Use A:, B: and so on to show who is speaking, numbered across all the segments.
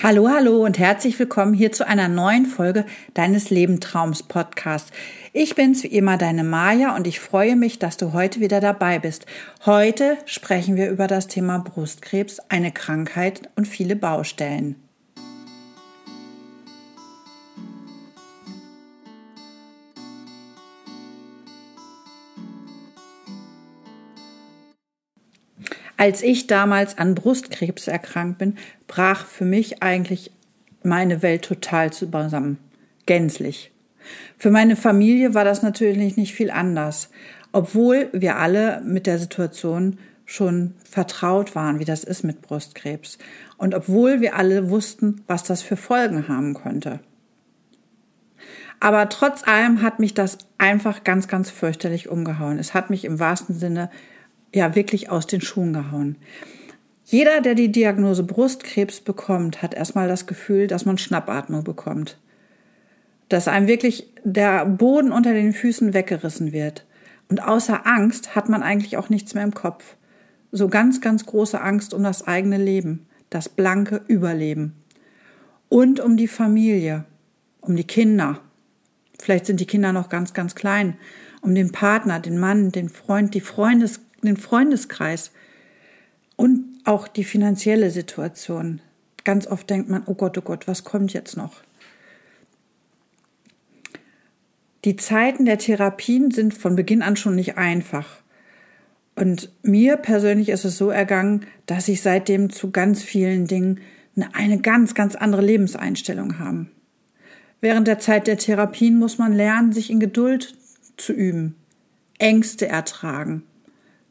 A: Hallo, hallo und herzlich willkommen hier zu einer neuen Folge deines Lebentraums Podcast. Ich bin's wie immer deine Maja und ich freue mich, dass du heute wieder dabei bist. Heute sprechen wir über das Thema Brustkrebs, eine Krankheit und viele Baustellen. Als ich damals an Brustkrebs erkrankt bin, brach für mich eigentlich meine Welt total zusammen. Gänzlich. Für meine Familie war das natürlich nicht viel anders, obwohl wir alle mit der Situation schon vertraut waren, wie das ist mit Brustkrebs. Und obwohl wir alle wussten, was das für Folgen haben konnte. Aber trotz allem hat mich das einfach ganz, ganz fürchterlich umgehauen. Es hat mich im wahrsten Sinne ja wirklich aus den Schuhen gehauen. Jeder, der die Diagnose Brustkrebs bekommt, hat erstmal das Gefühl, dass man Schnappatmung bekommt. Dass einem wirklich der Boden unter den Füßen weggerissen wird. Und außer Angst hat man eigentlich auch nichts mehr im Kopf. So ganz, ganz große Angst um das eigene Leben, das blanke Überleben. Und um die Familie, um die Kinder. Vielleicht sind die Kinder noch ganz, ganz klein. Um den Partner, den Mann, den Freund, die Freundes den Freundeskreis und auch die finanzielle Situation. Ganz oft denkt man, oh Gott, oh Gott, was kommt jetzt noch? Die Zeiten der Therapien sind von Beginn an schon nicht einfach. Und mir persönlich ist es so ergangen, dass ich seitdem zu ganz vielen Dingen eine ganz, ganz andere Lebenseinstellung habe. Während der Zeit der Therapien muss man lernen, sich in Geduld zu üben, Ängste ertragen,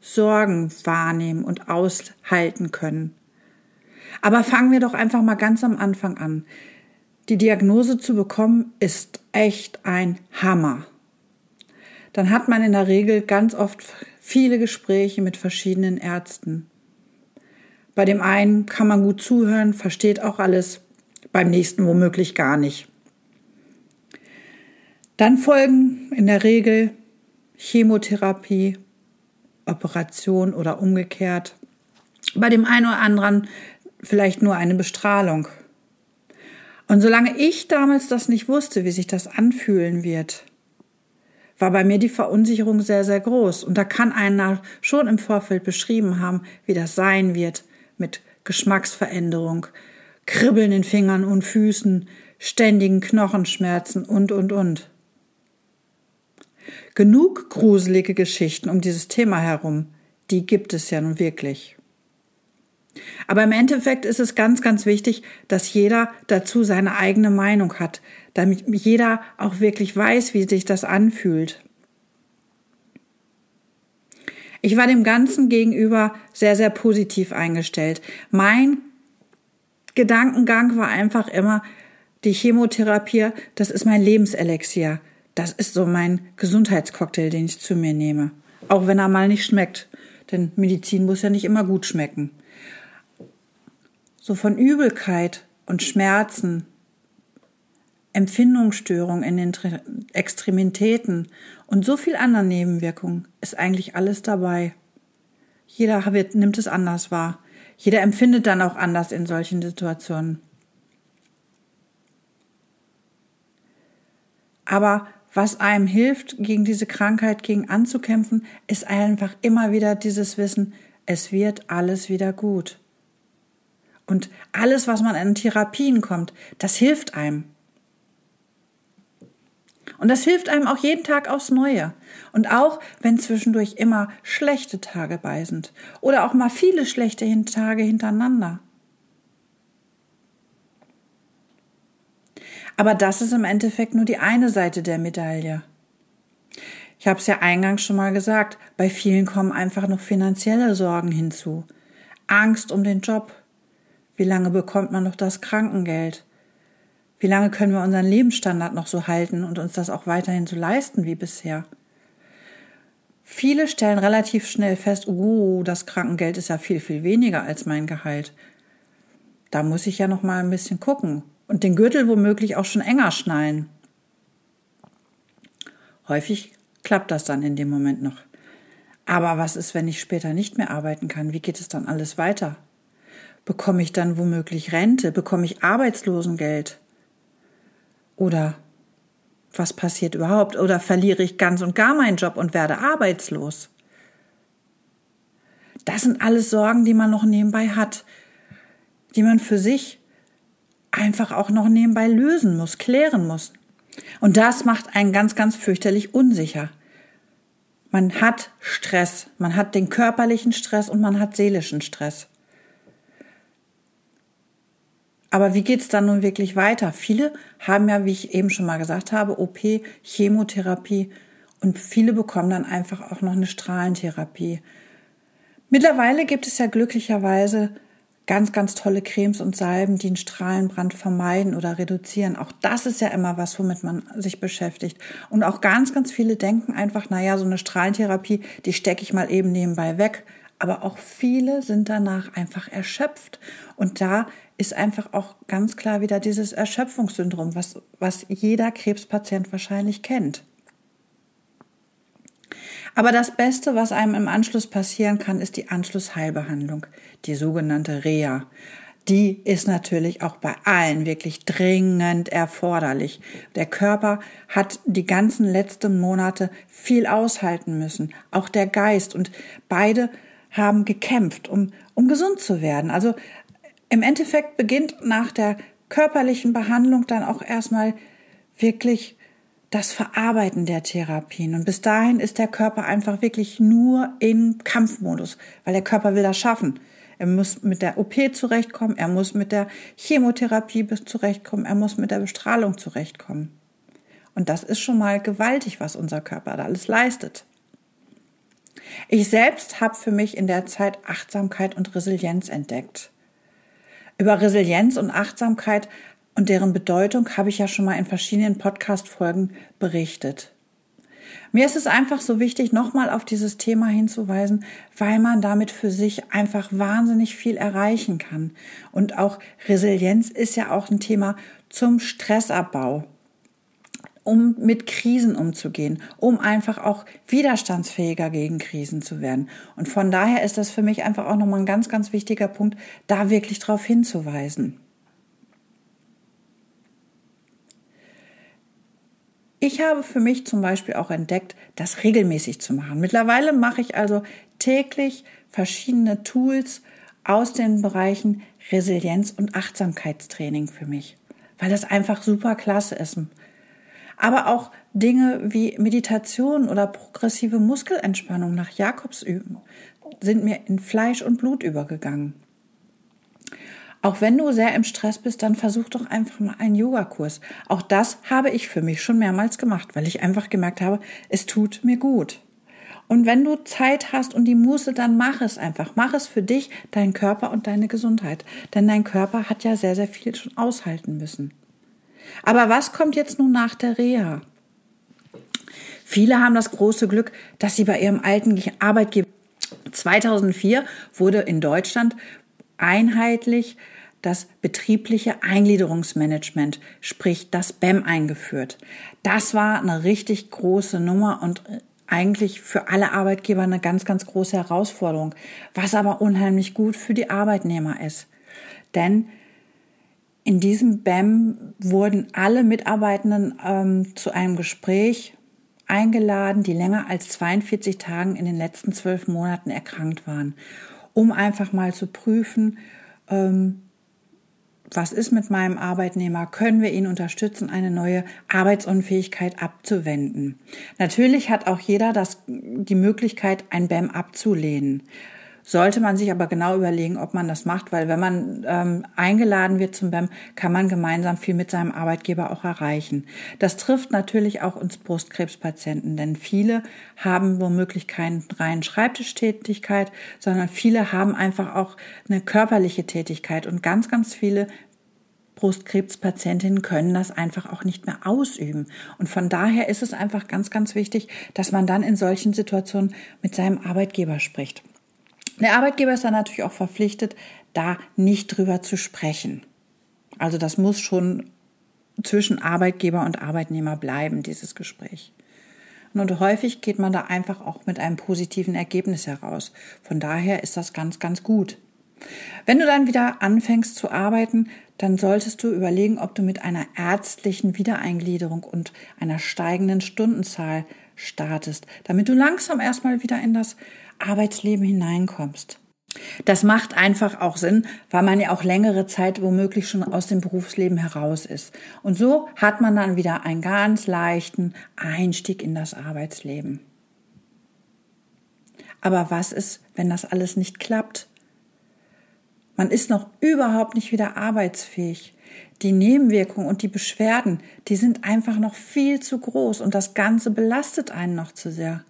A: Sorgen wahrnehmen und aushalten können. Aber fangen wir doch einfach mal ganz am Anfang an. Die Diagnose zu bekommen ist echt ein Hammer. Dann hat man in der Regel ganz oft viele Gespräche mit verschiedenen Ärzten. Bei dem einen kann man gut zuhören, versteht auch alles, beim nächsten womöglich gar nicht. Dann folgen in der Regel Chemotherapie, Operation oder umgekehrt. Bei dem einen oder anderen vielleicht nur eine Bestrahlung. Und solange ich damals das nicht wusste, wie sich das anfühlen wird, war bei mir die Verunsicherung sehr, sehr groß. Und da kann einer schon im Vorfeld beschrieben haben, wie das sein wird mit Geschmacksveränderung, Kribbeln in Fingern und Füßen, ständigen Knochenschmerzen und, und, und. Genug gruselige Geschichten um dieses Thema herum, die gibt es ja nun wirklich. Aber im Endeffekt ist es ganz, ganz wichtig, dass jeder dazu seine eigene Meinung hat, damit jeder auch wirklich weiß, wie sich das anfühlt. Ich war dem Ganzen gegenüber sehr, sehr positiv eingestellt. Mein Gedankengang war einfach immer, die Chemotherapie, das ist mein Lebenselixier. Das ist so mein Gesundheitscocktail, den ich zu mir nehme. Auch wenn er mal nicht schmeckt. Denn Medizin muss ja nicht immer gut schmecken. So von Übelkeit und Schmerzen, Empfindungsstörungen in den Extremitäten und so viel anderen Nebenwirkungen ist eigentlich alles dabei. Jeder nimmt es anders wahr. Jeder empfindet dann auch anders in solchen Situationen. Aber was einem hilft, gegen diese Krankheit gegen anzukämpfen, ist einfach immer wieder dieses Wissen, es wird alles wieder gut. Und alles, was man in Therapien kommt, das hilft einem. Und das hilft einem auch jeden Tag aufs Neue. Und auch wenn zwischendurch immer schlechte Tage bei sind oder auch mal viele schlechte Tage hintereinander. Aber das ist im Endeffekt nur die eine Seite der Medaille. Ich habe es ja eingangs schon mal gesagt, bei vielen kommen einfach noch finanzielle Sorgen hinzu. Angst um den Job. Wie lange bekommt man noch das Krankengeld? Wie lange können wir unseren Lebensstandard noch so halten und uns das auch weiterhin so leisten wie bisher? Viele stellen relativ schnell fest, oh, das Krankengeld ist ja viel, viel weniger als mein Gehalt. Da muss ich ja noch mal ein bisschen gucken und den Gürtel womöglich auch schon enger schnallen. Häufig klappt das dann in dem Moment noch. Aber was ist, wenn ich später nicht mehr arbeiten kann? Wie geht es dann alles weiter? Bekomme ich dann womöglich Rente? Bekomme ich Arbeitslosengeld? Oder was passiert überhaupt? Oder verliere ich ganz und gar meinen Job und werde arbeitslos? Das sind alles Sorgen, die man noch nebenbei hat, die man für sich einfach auch noch nebenbei lösen muss, klären muss. Und das macht einen ganz, ganz fürchterlich unsicher. Man hat Stress, man hat den körperlichen Stress und man hat seelischen Stress. Aber wie geht's dann nun wirklich weiter? Viele haben ja, wie ich eben schon mal gesagt habe, OP, Chemotherapie und viele bekommen dann einfach auch noch eine Strahlentherapie. Mittlerweile gibt es ja glücklicherweise ganz, ganz tolle Cremes und Salben, die einen Strahlenbrand vermeiden oder reduzieren. Auch das ist ja immer was, womit man sich beschäftigt. Und auch ganz, ganz viele denken einfach, naja, so eine Strahlentherapie, die stecke ich mal eben nebenbei weg. Aber auch viele sind danach einfach erschöpft. Und da ist einfach auch ganz klar wieder dieses Erschöpfungssyndrom, was, was jeder Krebspatient wahrscheinlich kennt. Aber das Beste, was einem im Anschluss passieren kann, ist die Anschlussheilbehandlung, die sogenannte Reha. Die ist natürlich auch bei allen wirklich dringend erforderlich. Der Körper hat die ganzen letzten Monate viel aushalten müssen, auch der Geist. Und beide haben gekämpft, um, um gesund zu werden. Also im Endeffekt beginnt nach der körperlichen Behandlung dann auch erstmal wirklich das Verarbeiten der Therapien. Und bis dahin ist der Körper einfach wirklich nur in Kampfmodus, weil der Körper will das schaffen. Er muss mit der OP zurechtkommen, er muss mit der Chemotherapie zurechtkommen, er muss mit der Bestrahlung zurechtkommen. Und das ist schon mal gewaltig, was unser Körper da alles leistet. Ich selbst habe für mich in der Zeit Achtsamkeit und Resilienz entdeckt. Über Resilienz und Achtsamkeit und deren Bedeutung habe ich ja schon mal in verschiedenen Podcast-Folgen berichtet. Mir ist es einfach so wichtig, nochmal auf dieses Thema hinzuweisen, weil man damit für sich einfach wahnsinnig viel erreichen kann. Und auch Resilienz ist ja auch ein Thema zum Stressabbau, um mit Krisen umzugehen, um einfach auch widerstandsfähiger gegen Krisen zu werden. Und von daher ist das für mich einfach auch nochmal ein ganz, ganz wichtiger Punkt, da wirklich darauf hinzuweisen. Ich habe für mich zum Beispiel auch entdeckt, das regelmäßig zu machen. Mittlerweile mache ich also täglich verschiedene Tools aus den Bereichen Resilienz und Achtsamkeitstraining für mich, weil das einfach super klasse ist. Aber auch Dinge wie Meditation oder progressive Muskelentspannung nach Jakobsüben sind mir in Fleisch und Blut übergegangen. Auch wenn du sehr im Stress bist, dann versuch doch einfach mal einen Yogakurs. Auch das habe ich für mich schon mehrmals gemacht, weil ich einfach gemerkt habe, es tut mir gut. Und wenn du Zeit hast und die Muße, dann mach es einfach. Mach es für dich, deinen Körper und deine Gesundheit. Denn dein Körper hat ja sehr, sehr viel schon aushalten müssen. Aber was kommt jetzt nun nach der Reha? Viele haben das große Glück, dass sie bei ihrem alten Arbeitgeber 2004 wurde in Deutschland einheitlich das betriebliche Eingliederungsmanagement, sprich das BEM eingeführt. Das war eine richtig große Nummer und eigentlich für alle Arbeitgeber eine ganz, ganz große Herausforderung, was aber unheimlich gut für die Arbeitnehmer ist. Denn in diesem BEM wurden alle Mitarbeitenden ähm, zu einem Gespräch eingeladen, die länger als 42 Tagen in den letzten zwölf Monaten erkrankt waren um einfach mal zu prüfen, ähm, was ist mit meinem Arbeitnehmer? Können wir ihn unterstützen, eine neue Arbeitsunfähigkeit abzuwenden? Natürlich hat auch jeder das, die Möglichkeit, ein BEM abzulehnen sollte man sich aber genau überlegen, ob man das macht, weil wenn man ähm, eingeladen wird zum BEM, kann man gemeinsam viel mit seinem Arbeitgeber auch erreichen. Das trifft natürlich auch uns Brustkrebspatienten, denn viele haben womöglich keine reinen Schreibtischtätigkeit, sondern viele haben einfach auch eine körperliche Tätigkeit und ganz, ganz viele Brustkrebspatientinnen können das einfach auch nicht mehr ausüben. Und von daher ist es einfach ganz, ganz wichtig, dass man dann in solchen Situationen mit seinem Arbeitgeber spricht. Der Arbeitgeber ist dann natürlich auch verpflichtet, da nicht drüber zu sprechen. Also das muss schon zwischen Arbeitgeber und Arbeitnehmer bleiben, dieses Gespräch. Und häufig geht man da einfach auch mit einem positiven Ergebnis heraus. Von daher ist das ganz, ganz gut. Wenn du dann wieder anfängst zu arbeiten, dann solltest du überlegen, ob du mit einer ärztlichen Wiedereingliederung und einer steigenden Stundenzahl startest, damit du langsam erstmal wieder in das Arbeitsleben hineinkommst. Das macht einfach auch Sinn, weil man ja auch längere Zeit womöglich schon aus dem Berufsleben heraus ist. Und so hat man dann wieder einen ganz leichten Einstieg in das Arbeitsleben. Aber was ist, wenn das alles nicht klappt? Man ist noch überhaupt nicht wieder arbeitsfähig. Die Nebenwirkungen und die Beschwerden, die sind einfach noch viel zu groß und das Ganze belastet einen noch zu sehr.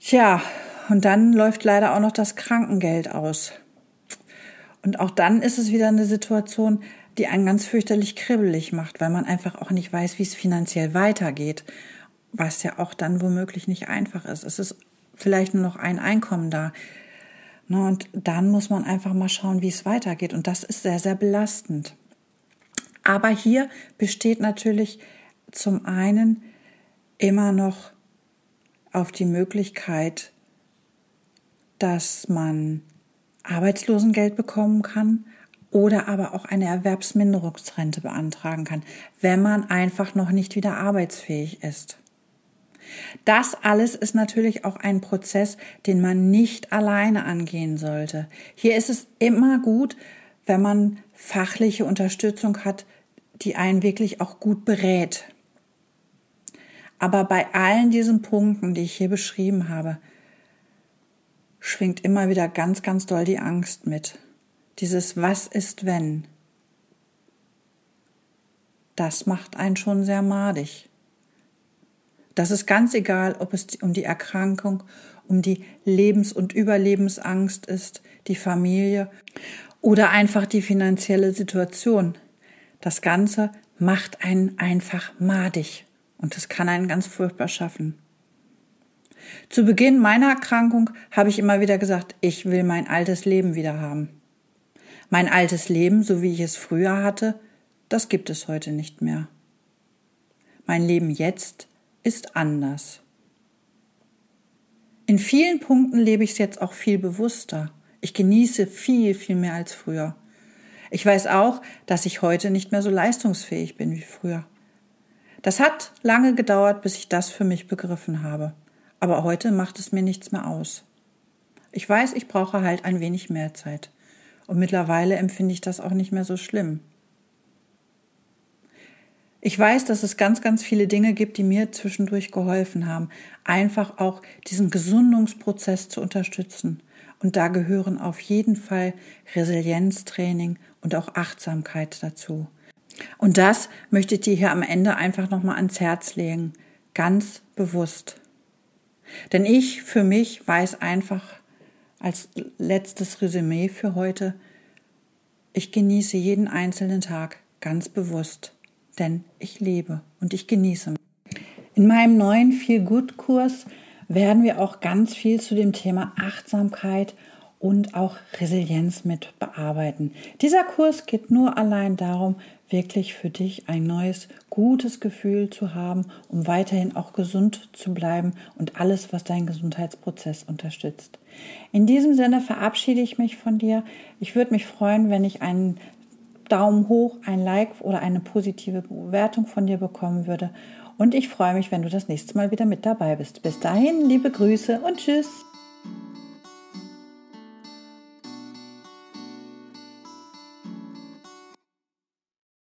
A: Tja, und dann läuft leider auch noch das Krankengeld aus. Und auch dann ist es wieder eine Situation, die einen ganz fürchterlich kribbelig macht, weil man einfach auch nicht weiß, wie es finanziell weitergeht, was ja auch dann womöglich nicht einfach ist. Es ist vielleicht nur noch ein Einkommen da. Ne, und dann muss man einfach mal schauen, wie es weitergeht. Und das ist sehr, sehr belastend. Aber hier besteht natürlich zum einen immer noch auf die Möglichkeit, dass man Arbeitslosengeld bekommen kann oder aber auch eine Erwerbsminderungsrente beantragen kann, wenn man einfach noch nicht wieder arbeitsfähig ist. Das alles ist natürlich auch ein Prozess, den man nicht alleine angehen sollte. Hier ist es immer gut, wenn man fachliche Unterstützung hat, die einen wirklich auch gut berät. Aber bei allen diesen Punkten, die ich hier beschrieben habe, schwingt immer wieder ganz, ganz doll die Angst mit. Dieses Was ist wenn? Das macht einen schon sehr madig. Das ist ganz egal, ob es um die Erkrankung, um die Lebens- und Überlebensangst ist, die Familie oder einfach die finanzielle Situation. Das Ganze macht einen einfach madig und es kann einen ganz furchtbar schaffen. Zu Beginn meiner Erkrankung habe ich immer wieder gesagt, ich will mein altes Leben wieder haben. Mein altes Leben, so wie ich es früher hatte, das gibt es heute nicht mehr. Mein Leben jetzt ist anders. In vielen Punkten lebe ich es jetzt auch viel bewusster. Ich genieße viel, viel mehr als früher. Ich weiß auch, dass ich heute nicht mehr so leistungsfähig bin wie früher. Das hat lange gedauert, bis ich das für mich begriffen habe. Aber heute macht es mir nichts mehr aus. Ich weiß, ich brauche halt ein wenig mehr Zeit. Und mittlerweile empfinde ich das auch nicht mehr so schlimm. Ich weiß, dass es ganz, ganz viele Dinge gibt, die mir zwischendurch geholfen haben, einfach auch diesen Gesundungsprozess zu unterstützen. Und da gehören auf jeden Fall Resilienztraining und auch Achtsamkeit dazu. Und das möchte ich dir hier am Ende einfach nochmal ans Herz legen. Ganz bewusst. Denn ich für mich weiß einfach als letztes Resümee für heute, ich genieße jeden einzelnen Tag ganz bewusst denn ich lebe und ich genieße. In meinem neuen Feel Good Kurs werden wir auch ganz viel zu dem Thema Achtsamkeit und auch Resilienz mit bearbeiten. Dieser Kurs geht nur allein darum, wirklich für dich ein neues, gutes Gefühl zu haben, um weiterhin auch gesund zu bleiben und alles, was deinen Gesundheitsprozess unterstützt. In diesem Sinne verabschiede ich mich von dir. Ich würde mich freuen, wenn ich einen Daumen hoch, ein Like oder eine positive Bewertung von dir bekommen würde. Und ich freue mich, wenn du das nächste Mal wieder mit dabei bist. Bis dahin, liebe Grüße und tschüss.